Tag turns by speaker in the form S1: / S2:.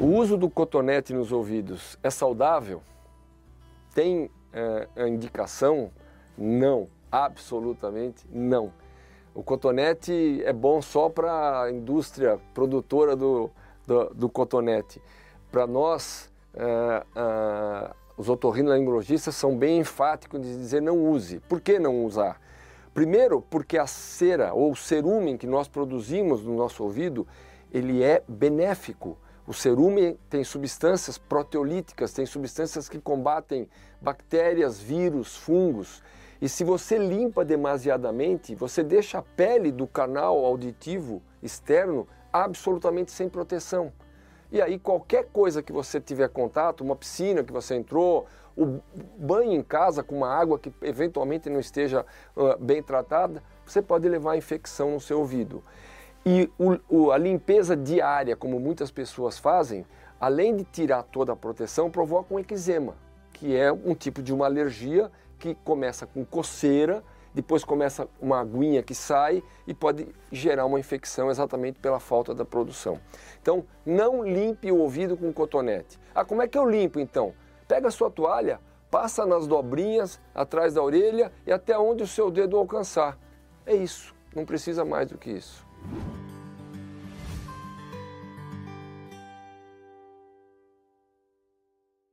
S1: O uso do cotonete nos ouvidos é saudável? Tem é, a indicação? Não, absolutamente não. O cotonete é bom só para a indústria produtora do, do, do cotonete. Para nós, é, é, os otorrinolaringologistas são bem enfáticos de dizer não use. Por que não usar? Primeiro, porque a cera ou o cerumen que nós produzimos no nosso ouvido, ele é benéfico o cerume tem substâncias proteolíticas, tem substâncias que combatem bactérias, vírus, fungos. E se você limpa demasiadamente, você deixa a pele do canal auditivo externo absolutamente sem proteção. E aí qualquer coisa que você tiver contato, uma piscina que você entrou, o banho em casa com uma água que eventualmente não esteja uh, bem tratada, você pode levar infecção no seu ouvido. E o, o, a limpeza diária, como muitas pessoas fazem, além de tirar toda a proteção, provoca um eczema, que é um tipo de uma alergia que começa com coceira, depois começa uma aguinha que sai e pode gerar uma infecção exatamente pela falta da produção. Então, não limpe o ouvido com cotonete. Ah, como é que eu limpo então? Pega a sua toalha, passa nas dobrinhas, atrás da orelha e até onde o seu dedo alcançar. É isso, não precisa mais do que isso. you